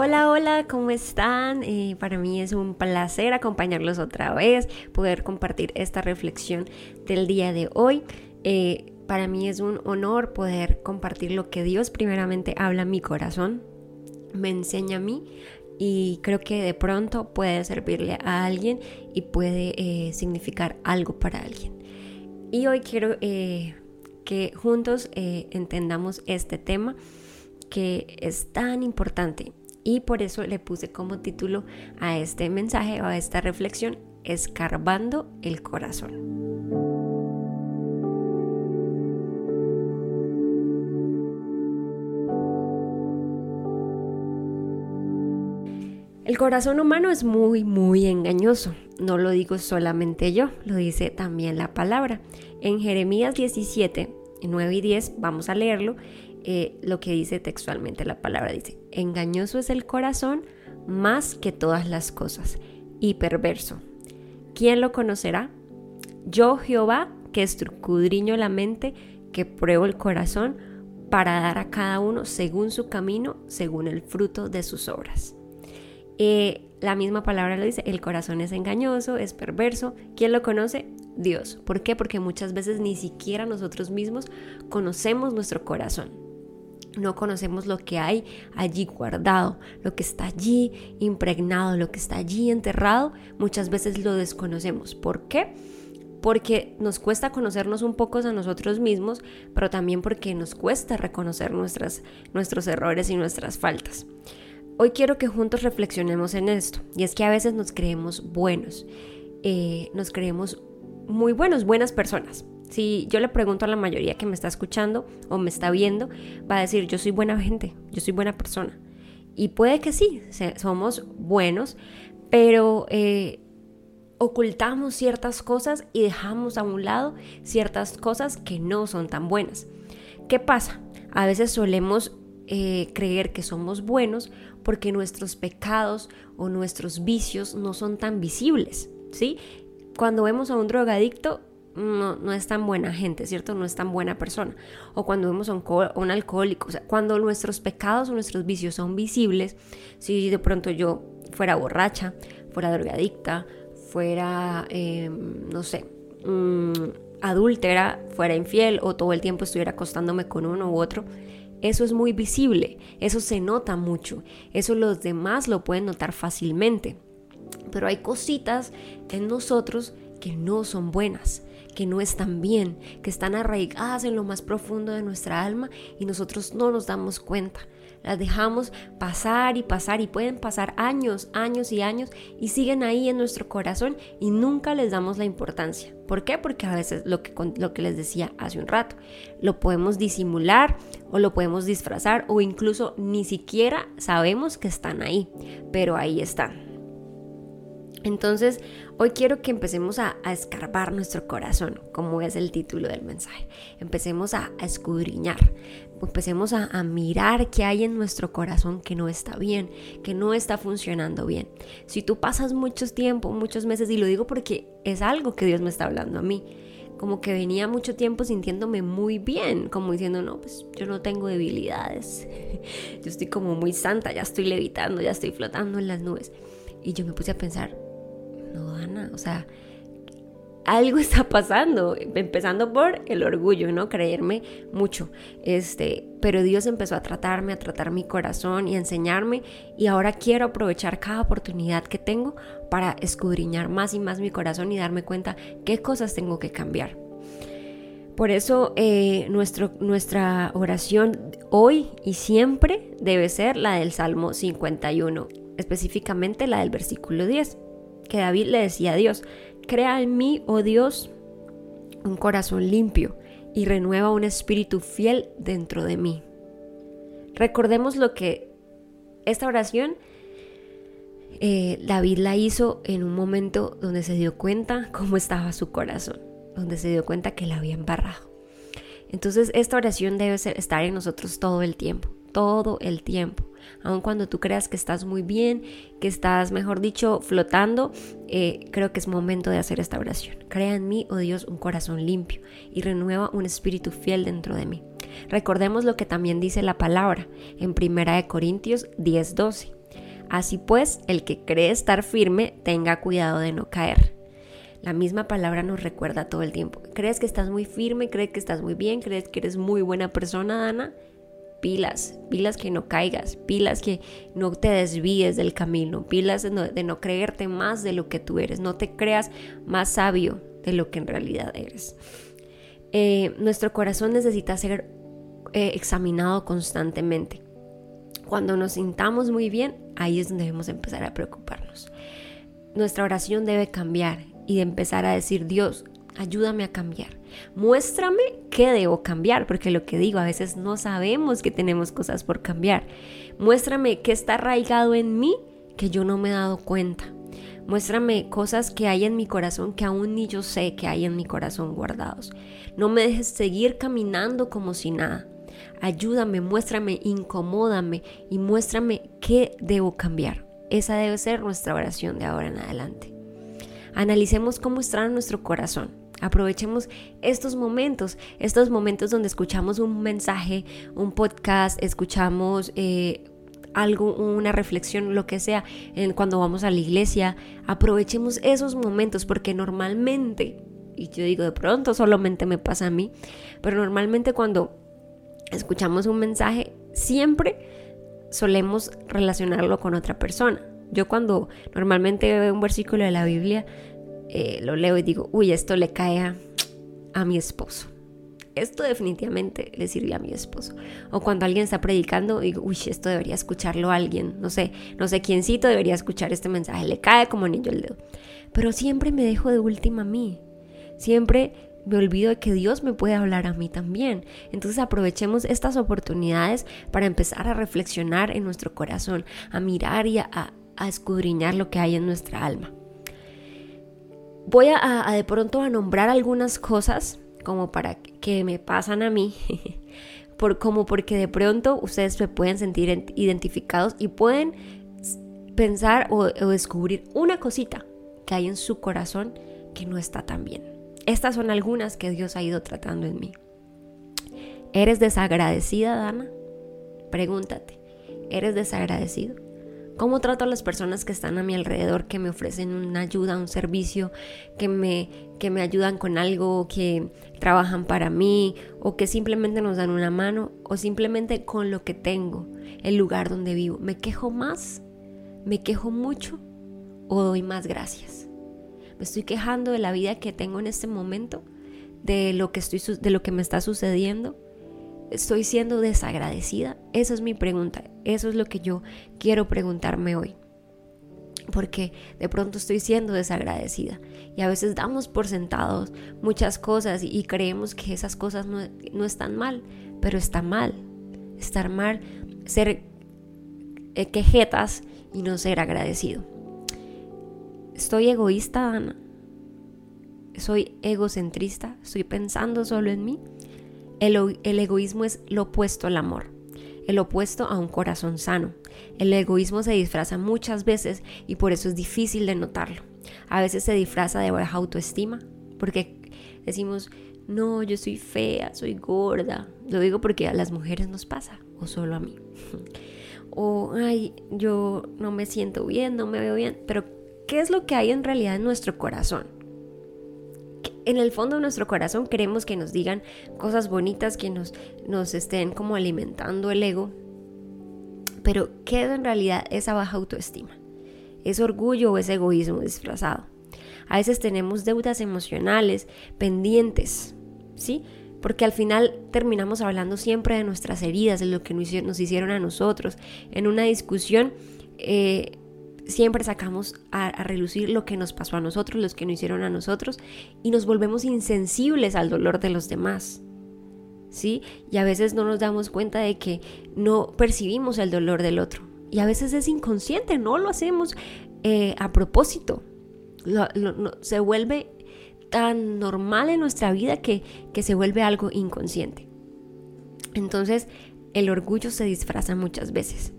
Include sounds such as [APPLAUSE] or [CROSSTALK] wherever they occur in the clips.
Hola, hola, ¿cómo están? Eh, para mí es un placer acompañarlos otra vez, poder compartir esta reflexión del día de hoy. Eh, para mí es un honor poder compartir lo que Dios primeramente habla a mi corazón, me enseña a mí y creo que de pronto puede servirle a alguien y puede eh, significar algo para alguien. Y hoy quiero que juntos entendamos este tema que es tan importante y por eso le puse como título a este mensaje o a esta reflexión, escarbando el corazón. El corazón humano es muy, muy engañoso. No lo digo solamente yo, lo dice también la palabra. En Jeremías 17, 9 y 10, vamos a leerlo, eh, lo que dice textualmente la palabra. Dice, engañoso es el corazón más que todas las cosas y perverso. ¿Quién lo conocerá? Yo Jehová, que escudriño la mente, que pruebo el corazón, para dar a cada uno según su camino, según el fruto de sus obras. Eh, la misma palabra lo dice, el corazón es engañoso, es perverso. ¿Quién lo conoce? Dios. ¿Por qué? Porque muchas veces ni siquiera nosotros mismos conocemos nuestro corazón no conocemos lo que hay allí guardado, lo que está allí impregnado, lo que está allí enterrado, muchas veces lo desconocemos. ¿Por qué? Porque nos cuesta conocernos un poco a nosotros mismos, pero también porque nos cuesta reconocer nuestros errores y nuestras faltas. Hoy quiero que juntos reflexionemos en esto, y es que a veces nos creemos buenos, eh, nos creemos muy buenos, buenas personas, si yo le pregunto a la mayoría que me está escuchando o me está viendo, va a decir, yo soy buena gente, yo soy buena persona. Y puede que sí, somos buenos, pero eh, ocultamos ciertas cosas y dejamos a un lado ciertas cosas que no son tan buenas. ¿Qué pasa? A veces solemos eh, creer que somos buenos porque nuestros pecados o nuestros vicios no son tan visibles, ¿sí? Cuando vemos a un drogadicto, no, es tan buena gente, ¿cierto? No es tan buena persona. O cuando vemos a un, alcohólico, o sea, cuando nuestros pecados o nuestros vicios son visibles, si de pronto yo fuera borracha, fuera drogadicta, fuera, em, no sé, mm, adúltera, fuera infiel o todo el tiempo estuviera acostándome con uno u otro, eso es muy visible, eso se nota mucho, eso los demás lo pueden notar fácilmente. Pero hay cositas en nosotros que no son buenas que no están bien, que están arraigadas en lo más profundo de nuestra alma y nosotros no nos damos cuenta. Las dejamos pasar y pasar y pueden pasar años, años y años y siguen ahí en nuestro corazón y nunca les damos la importancia. ¿Por qué? Porque a veces lo que, lo que les decía hace un rato, lo podemos disimular o lo podemos disfrazar o incluso ni siquiera sabemos que están ahí, pero ahí están. Entonces, hoy quiero que empecemos a, escarbar nuestro corazón, como es el título del mensaje. Empecemos a, escudriñar, empecemos a, a, mirar qué hay en nuestro corazón que no está bien, que no está funcionando bien. Si tú pasas mucho tiempo, muchos meses, y lo digo porque es algo que Dios me está hablando a mí, como que venía mucho tiempo sintiéndome muy bien, como diciendo, no, pues yo no tengo debilidades, [LAUGHS] yo estoy como muy santa, ya estoy levitando, ya estoy flotando en las nubes. Y yo me puse a pensar, no, Ana, o sea, algo [LAUGHS] está pasando, empezando por el orgullo, ¿no? Creerme mucho. Este, pero Dios empezó a tratarme, a tratar mi corazón y a enseñarme y ahora quiero aprovechar cada oportunidad que tengo para escudriñar más y más mi corazón y darme cuenta qué cosas tengo que cambiar. Por eso eh, nuestra oración hoy y siempre debe ser la del Salmo 51, específicamente la del versículo 10 que David le decía a Dios, crea en mí, oh Dios, un corazón limpio y renueva un espíritu fiel dentro de mí. Recordemos lo que esta oración eh, David la hizo en un momento donde se dio cuenta cómo estaba su corazón, donde se dio cuenta que la había embarrado. Entonces esta oración debe estar en nosotros todo el tiempo, todo el tiempo aun cuando tú creas que estás muy bien, que estás, mejor dicho, flotando, eh, creo que es momento de hacer esta oración. Crea en mí, oh Dios, un corazón limpio y renueva un espíritu fiel dentro de mí. Recordemos lo que también dice la palabra en 1 Corintios 10:12. Así pues, el que cree estar firme, tenga cuidado de no caer. La misma palabra nos recuerda todo el tiempo. ¿Crees que estás muy firme? ¿Crees que estás muy bien? ¿Crees que eres muy buena persona, Dana? Pilas, pilas que no caigas, pilas que no te desvíes del camino, pilas de no, creerte más de lo que tú eres, no te creas más sabio de lo que en realidad eres. Eh, nuestro corazón necesita ser eh, examinado constantemente. Cuando nos sintamos muy bien, ahí es donde debemos empezar a preocuparnos. Nuestra oración debe cambiar y empezar a decir, Dios, ayúdame a cambiar. Muéstrame qué debo cambiar, porque lo que digo, a veces no sabemos que tenemos cosas por cambiar. Muéstrame qué está arraigado en mí que yo no me he dado cuenta. Muéstrame cosas que hay en mi corazón que aún ni yo sé que hay en mi corazón guardados. No me dejes seguir caminando como si nada. Ayúdame, muéstrame, incomódame y muéstrame qué debo cambiar. Esa debe ser nuestra oración de ahora en adelante. Analicemos cómo está nuestro corazón. Aprovechemos estos momentos, estos momentos donde escuchamos un mensaje, un podcast, escuchamos eh, algo, una reflexión, lo que sea, cuando vamos a la iglesia, aprovechemos esos momentos porque normalmente, y yo digo de pronto solamente me pasa a mí, pero normalmente cuando escuchamos un mensaje, siempre solemos relacionarlo con otra persona. Yo cuando normalmente veo un versículo de la Biblia, eh, lo leo y digo, uy, esto le cae a, a mi esposo esto definitivamente le sirve a mi esposo. O cuando alguien está predicando, digo, uy, esto debería escucharlo alguien. No sé, no sé quiéncito debería escuchar este mensaje. Le cae como anillo el dedo. Pero siempre me dejo de última a mí. Siempre me olvido de que Dios me puede hablar a mí también. Entonces aprovechemos estas oportunidades para empezar a reflexionar en nuestro corazón, a mirar y a, escudriñar lo que hay en nuestra alma. Voy a, de pronto a nombrar algunas cosas como para que me pasan a mí, [LAUGHS] por, como porque de pronto ustedes se pueden sentir identificados y pueden pensar o, o descubrir una cosita que hay en su corazón que no está tan bien. Estas son algunas que Dios ha ido tratando en mí. ¿Eres desagradecida, Dana? Pregúntate, ¿eres desagradecido? ¿Cómo trato a las personas que están a mi alrededor, que me ofrecen una ayuda, un servicio, que me, que me ayudan con algo, que trabajan para mí, o que simplemente nos dan una mano, o simplemente con lo que tengo, el lugar donde vivo? ¿Me quejo más? ¿Me quejo mucho? ¿O doy más gracias? ¿Me estoy quejando de la vida que tengo en este momento? ¿De lo que, estoy, de lo que me está sucediendo? ¿Estoy siendo desagradecida? Esa es mi pregunta. Eso es lo que yo quiero preguntarme hoy. Porque de pronto estoy siendo desagradecida. Y a veces damos por sentados muchas cosas y creemos que esas cosas no, no están mal. Pero está mal. Estar mal, ser eh, quejetas y no ser agradecido. ¿Estoy egoísta, Ana? ¿Soy egocentrista? ¿Estoy pensando solo en mí? El, egoísmo es lo opuesto al amor, el opuesto a un corazón sano. El egoísmo se disfraza muchas veces y por eso es difícil de notarlo. A veces se disfraza de baja autoestima, porque decimos, no, yo soy fea, soy gorda. Lo digo porque a las mujeres nos pasa, o solo a mí. [LAUGHS] o, ay, yo no me siento bien, no me veo bien. Pero, ¿qué es lo que hay en realidad en nuestro corazón? En el fondo de nuestro corazón queremos que nos digan cosas bonitas, que nos, nos estén como alimentando el ego. Pero ¿qué es en realidad esa baja autoestima? ¿Es orgullo o es egoísmo disfrazado? A veces tenemos deudas emocionales pendientes, ¿sí? Porque al final terminamos hablando siempre de nuestras heridas, de lo que nos hicieron a nosotros. En una discusión eh, siempre sacamos a, relucir lo que nos pasó a nosotros, los que nos hicieron a nosotros, y nos volvemos insensibles al dolor de los demás. ¿Sí? Y a veces no nos damos cuenta de que no percibimos el dolor del otro. Y a veces es inconsciente, no lo hacemos eh, a propósito. se vuelve tan normal en nuestra vida que, que se vuelve algo inconsciente. Entonces, el orgullo se disfraza muchas veces.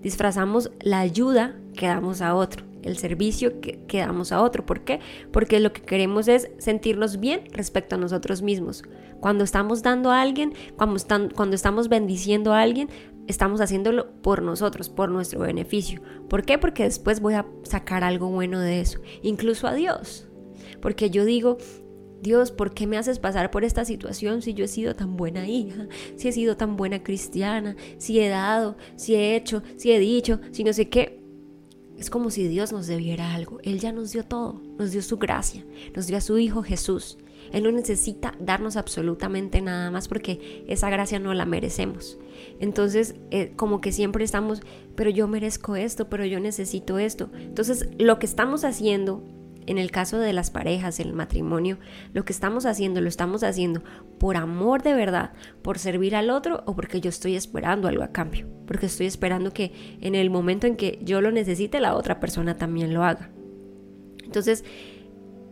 Disfrazamos la ayuda que damos a otro, el servicio que, damos a otro. ¿Por qué? Porque lo que queremos es sentirnos bien respecto a nosotros mismos. Cuando estamos dando a alguien, cuando, están, cuando estamos bendiciendo a alguien, estamos haciéndolo por nosotros, por nuestro beneficio. ¿Por qué? Porque después voy a sacar algo bueno de eso, incluso a Dios. Porque yo digo, Dios, ¿por qué me haces pasar por esta situación si yo he sido tan buena hija, si he sido tan buena cristiana, si he dado, si he hecho, si he dicho, si no sé qué? Es como si Dios nos debiera algo. Él ya nos dio todo, nos dio su gracia, nos dio a su Hijo Jesús. Él no necesita darnos absolutamente nada más porque esa gracia no la merecemos. Entonces, eh, como que siempre estamos, pero yo merezco esto, pero yo necesito esto. Entonces, lo que estamos haciendo en el caso de las parejas, el matrimonio, lo que estamos haciendo, lo estamos haciendo por amor de verdad, por servir al otro o porque yo estoy esperando algo a cambio, porque estoy esperando que en el momento en que yo lo necesite, la otra persona también lo haga. Entonces,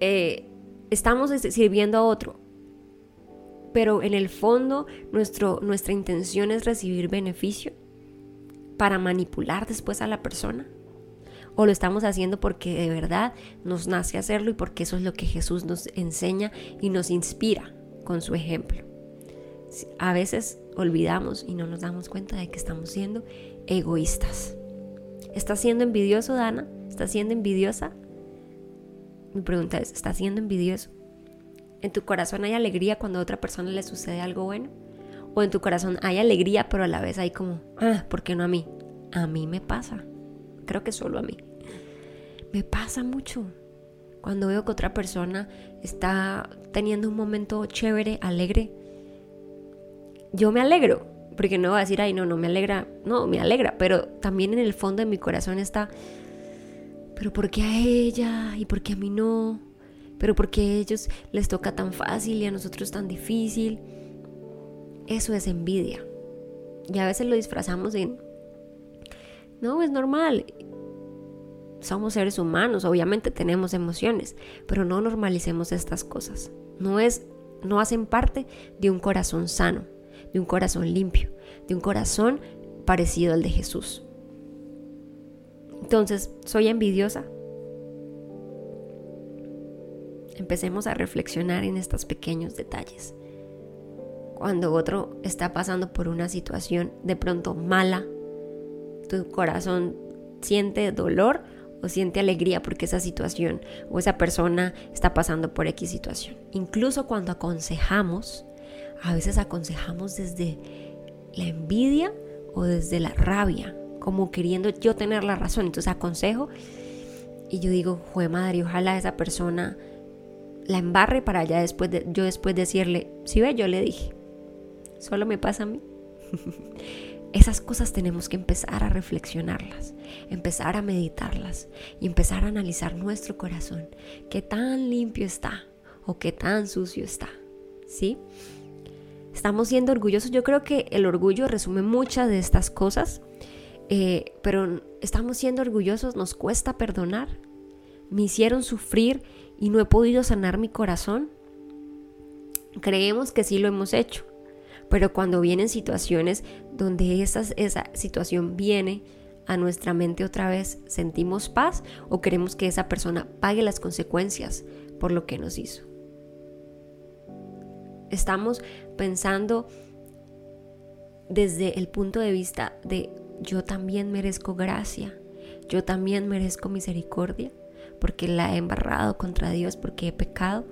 eh, estamos sirviendo a otro, pero en el fondo nuestro, nuestra intención es recibir beneficio para manipular después a la persona o lo estamos haciendo porque de verdad nos nace hacerlo y porque eso es lo que Jesús nos enseña y nos inspira con su ejemplo. A veces olvidamos y no nos damos cuenta de que estamos siendo egoístas. ¿Estás siendo envidioso, Dana? ¿Estás siendo envidiosa? Mi pregunta es, ¿estás siendo envidioso? ¿En tu corazón hay alegría cuando a otra persona le sucede algo bueno? ¿O en tu corazón hay alegría pero a la vez hay como, ah, ¿por qué no a mí? A mí me pasa creo que solo a mí. Me pasa mucho cuando veo que otra persona está teniendo un momento chévere, alegre. Yo me alegro, porque no voy a decir, ay, no, no me alegra, no, me alegra, pero también en el fondo de mi corazón está, pero ¿por qué a ella y por qué a mí no? Pero ¿por qué a ellos les toca tan fácil y a nosotros tan difícil? Eso es envidia. Y a veces lo disfrazamos en, no, es normal. Somos seres humanos, obviamente tenemos emociones, pero no normalicemos estas cosas. No es no hacen parte de un corazón sano, de un corazón limpio, de un corazón parecido al de Jesús. Entonces, ¿soy envidiosa? Empecemos a reflexionar en estos pequeños detalles. Cuando otro está pasando por una situación de pronto mala, tu corazón siente dolor o siente alegría porque esa situación o esa persona está pasando por X situación. Incluso cuando aconsejamos, a veces aconsejamos desde la envidia o desde la rabia, como queriendo yo tener la razón. Entonces aconsejo y yo digo, jue madre, ojalá esa persona la embarre para ya después de, yo después decirle, si ve, yo le dije, solo me pasa a mí. [LAUGHS] Esas cosas tenemos que empezar a reflexionarlas, empezar a meditarlas y empezar a analizar nuestro corazón, qué tan limpio está o qué tan sucio está. ¿Sí? Estamos siendo orgullosos. Yo creo que el orgullo resume muchas de estas cosas, eh, pero estamos siendo orgullosos, nos cuesta perdonar. Me hicieron sufrir y no he podido sanar mi corazón. Creemos que sí lo hemos hecho, pero cuando vienen situaciones donde esa, situación viene a nuestra mente otra vez, ¿sentimos paz o queremos que esa persona pague las consecuencias por lo que nos hizo? Estamos pensando desde el punto de vista de yo también merezco gracia, yo también merezco misericordia, porque la he embarrado contra Dios, porque he pecado,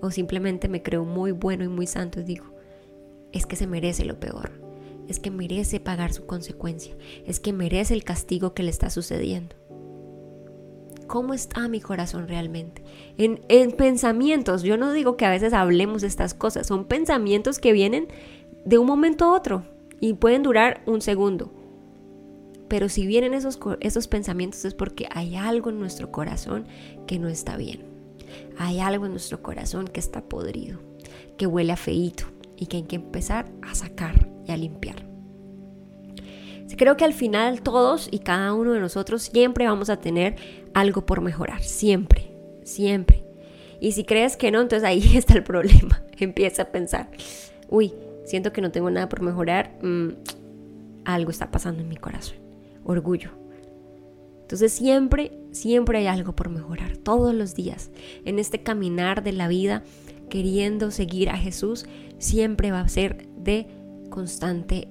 o simplemente me creo muy bueno y muy santo y digo, es que se merece lo peor, es que merece pagar su consecuencia, es que merece el castigo que le está sucediendo. ¿Cómo está mi corazón realmente? En, pensamientos, yo no digo que a veces hablemos de estas cosas, son pensamientos que vienen de un momento a otro y pueden durar un segundo. Pero si vienen esos, esos pensamientos es porque hay algo en nuestro corazón que no está bien. Hay algo en nuestro corazón que está podrido, que huele a feíto, y que hay que empezar a sacar y a limpiar. Creo que al final todos y cada uno de nosotros siempre vamos a tener algo por mejorar, siempre, siempre. Y si crees que no, entonces ahí [LAUGHS] está el problema. [LAUGHS] Empieza a pensar, uy, siento que no tengo nada por mejorar, mm, algo está pasando en mi corazón, orgullo. Entonces siempre, siempre hay algo por mejorar, todos los días, en este caminar de la vida queriendo seguir a Jesús, siempre va a ser de constante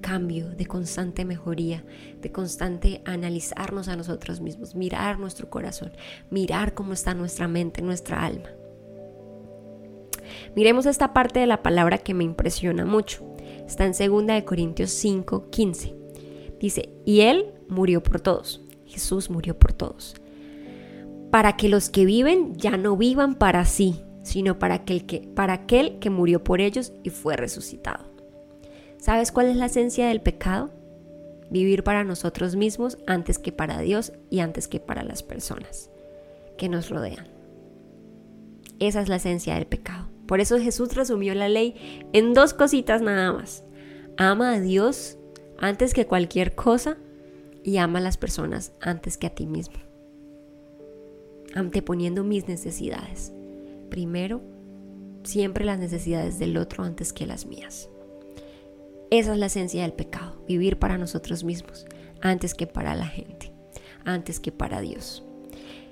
cambio, de constante mejoría, de constante analizarnos a nosotros mismos, mirar nuestro corazón, mirar cómo está nuestra mente, nuestra alma. Miremos esta parte de la palabra que me impresiona mucho. Está en 2 Corintios 5, 15. Dice, y Él murió por todos. Jesús murió por todos. Para que los que viven ya no vivan para sí, sino para aquel que, para aquel que murió por ellos y fue resucitado. ¿Sabes cuál es la esencia del pecado? Vivir para nosotros mismos antes que para Dios y antes que para las personas que nos rodean. Esa es la esencia del pecado. Por eso Jesús resumió la ley en dos cositas nada más. Ama a Dios antes que cualquier cosa y ama a las personas antes que a ti mismo. Anteponiendo mis necesidades. Primero, siempre las necesidades del otro antes que las mías. Esa es la esencia del pecado, vivir para nosotros mismos antes que para la gente, antes que para Dios.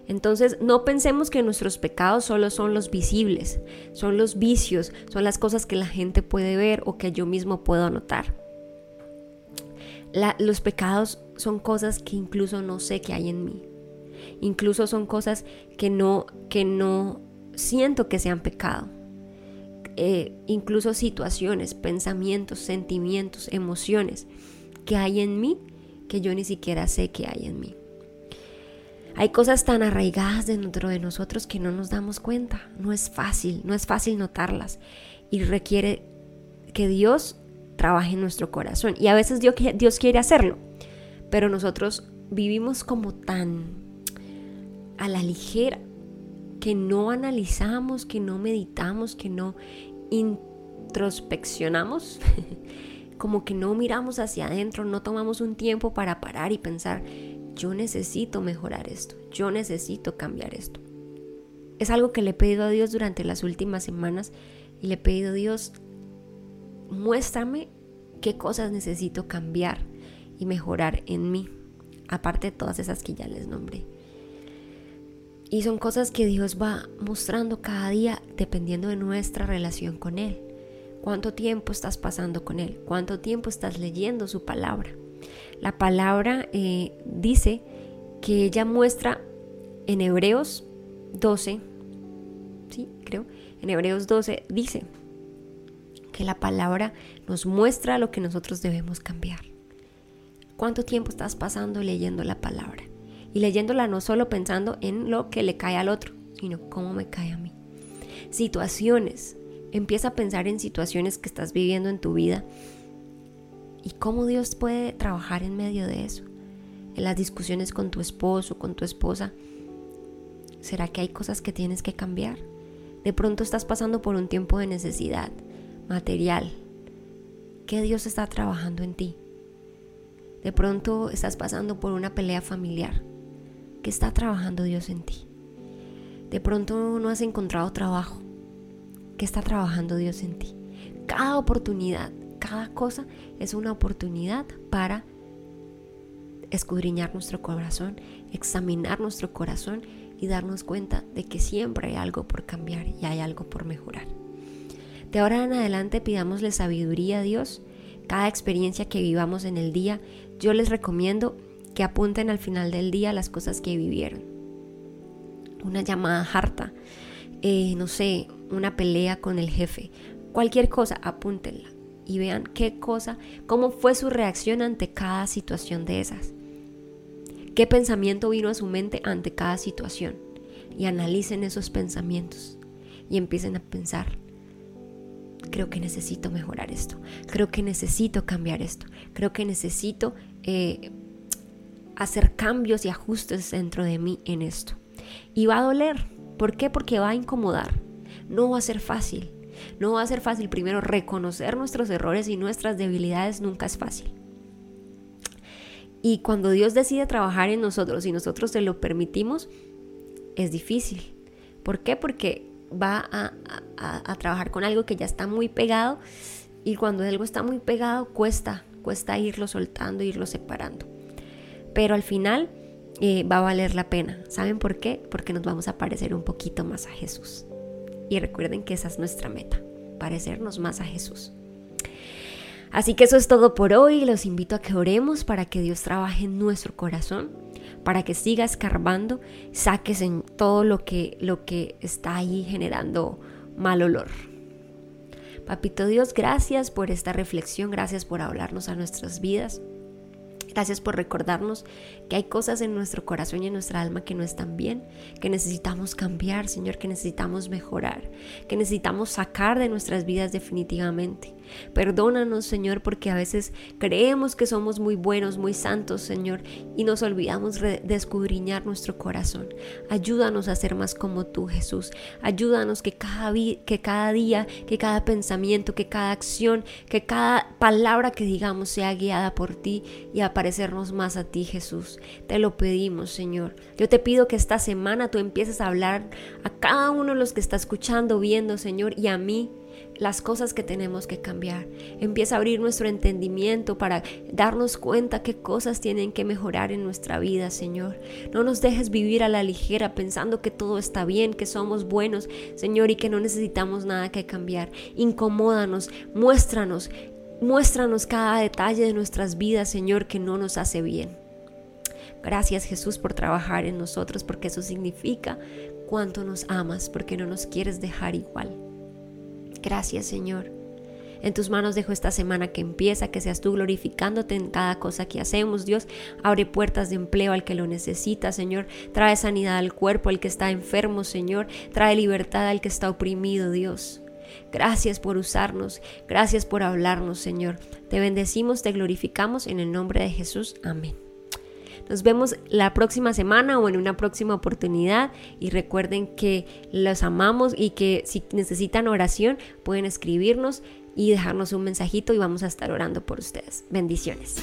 Entonces, no pensemos que nuestros pecados solo son los visibles, son los vicios, son las cosas que la gente puede ver o que yo mismo puedo notar. los pecados son cosas que incluso no sé que hay en mí. Incluso son cosas que no, que no siento que sean pecado. Eh, incluso situaciones, pensamientos, sentimientos, emociones que hay en mí que yo ni siquiera sé que hay en mí. Hay cosas tan arraigadas dentro de nosotros que no nos damos cuenta. No es fácil, no es fácil notarlas. Y requiere que Dios trabaje en nuestro corazón. Y a veces Dios, Dios quiere hacerlo. Pero nosotros vivimos como tan a la ligera que no analizamos, que no meditamos, que no introspeccionamos, [LAUGHS] como que no miramos hacia adentro, no tomamos un tiempo para parar y pensar, yo necesito mejorar esto, yo necesito cambiar esto. Es algo que le he pedido a Dios durante las últimas semanas y le he pedido a Dios, muéstrame qué cosas necesito cambiar y mejorar en mí, aparte de todas esas que ya les nombré. Y son cosas que Dios va mostrando cada día dependiendo de nuestra relación con Él. ¿Cuánto tiempo estás pasando con Él? ¿Cuánto tiempo estás leyendo su palabra? La palabra eh, dice que ella muestra en Hebreos 12, sí, creo, en Hebreos 12 dice que la palabra nos muestra lo que nosotros debemos cambiar. ¿Cuánto tiempo estás pasando leyendo la palabra? Y leyéndola no solo pensando en lo que le cae al otro, sino cómo me cae a mí. Situaciones. Empieza a pensar en situaciones que estás viviendo en tu vida y cómo Dios puede trabajar en medio de eso. En las discusiones con tu esposo, con tu esposa. ¿Será que hay cosas que tienes que cambiar? De pronto estás pasando por un tiempo de necesidad material. ¿Qué Dios está trabajando en ti? De pronto estás pasando por una pelea familiar. ¿Qué está trabajando Dios en ti? De pronto no has encontrado trabajo. ¿Qué está trabajando Dios en ti? Cada oportunidad cada cosa es una oportunidad para escudriñar nuestro corazón, examinar nuestro corazón y darnos cuenta de que siempre hay algo por cambiar y hay algo por mejorar. De ahora en adelante pidámosle sabiduría a Dios. Cada experiencia que vivamos en el día, yo les recomiendo que apunten al final del día las cosas que vivieron. Una llamada harta, eh, no sé, una pelea con el jefe, cualquier cosa, apúntenla y vean qué cosa, cómo fue su reacción ante cada situación de esas. ¿Qué pensamiento vino a su mente ante cada situación? Y analicen esos pensamientos y empiecen a pensar, creo que necesito mejorar esto, creo que necesito cambiar esto, creo que necesito eh, hacer cambios y ajustes dentro de mí en esto. Y va a doler. ¿Por qué? Porque va a incomodar. No va a ser fácil. No va a ser fácil. Primero, reconocer nuestros errores y nuestras debilidades nunca es fácil. Y cuando Dios decide trabajar en nosotros y nosotros se lo permitimos, es difícil. ¿Por qué? Porque va a, trabajar con algo que ya está muy pegado y cuando algo está muy pegado cuesta, cuesta irlo soltando, irlo separando. Pero al final eh, va a valer la pena. ¿Saben por qué? Porque nos vamos a parecer un poquito más a Jesús. Y recuerden que esa es nuestra meta, parecernos más a Jesús. Así que eso es todo por hoy. Los invito a que oremos para que Dios trabaje en nuestro corazón, para que siga escarbando, saques en todo lo que, lo que está ahí generando mal olor. Papito Dios, gracias por esta reflexión, gracias por hablarnos a nuestras vidas. Gracias por recordarnos que hay cosas en nuestro corazón y en nuestra alma que no están bien, que necesitamos cambiar, Señor, que necesitamos mejorar, que necesitamos sacar de nuestras vidas definitivamente. Perdónanos, Señor, porque a veces creemos que somos muy buenos, muy santos, Señor, y nos olvidamos de escudriñar nuestro corazón. Ayúdanos a ser más como tú, Jesús. Ayúdanos que cada, que cada día, que cada pensamiento, que cada acción, que cada palabra que digamos sea guiada por ti y a parecernos más a ti, Jesús. Te lo pedimos, Señor. Yo te pido que esta semana tú empieces a hablar a cada uno de los que está escuchando, viendo, Señor, y a mí las cosas que tenemos que cambiar. Empieza a abrir nuestro entendimiento para darnos cuenta qué cosas tienen que mejorar en nuestra vida, Señor. No nos dejes vivir a la ligera pensando que todo está bien, que somos buenos, Señor, y que no necesitamos nada que cambiar. Incomódanos, muéstranos, muéstranos cada detalle de nuestras vidas, Señor, que no nos hace bien. Gracias Jesús por trabajar en nosotros, porque eso significa cuánto nos amas, porque no nos quieres dejar igual. Gracias Señor. En tus manos dejo esta semana que empieza, que seas tú glorificándote en cada cosa que hacemos. Dios, abre puertas de empleo al que lo necesita, Señor. Trae sanidad al cuerpo, al que está enfermo, Señor. Trae libertad al que está oprimido, Dios. Gracias por usarnos, gracias por hablarnos, Señor. Te bendecimos, te glorificamos en el nombre de Jesús. Amén. Nos vemos la próxima semana o en una próxima oportunidad y recuerden que los amamos y que si necesitan oración pueden escribirnos y dejarnos un mensajito y vamos a estar orando por ustedes. Bendiciones.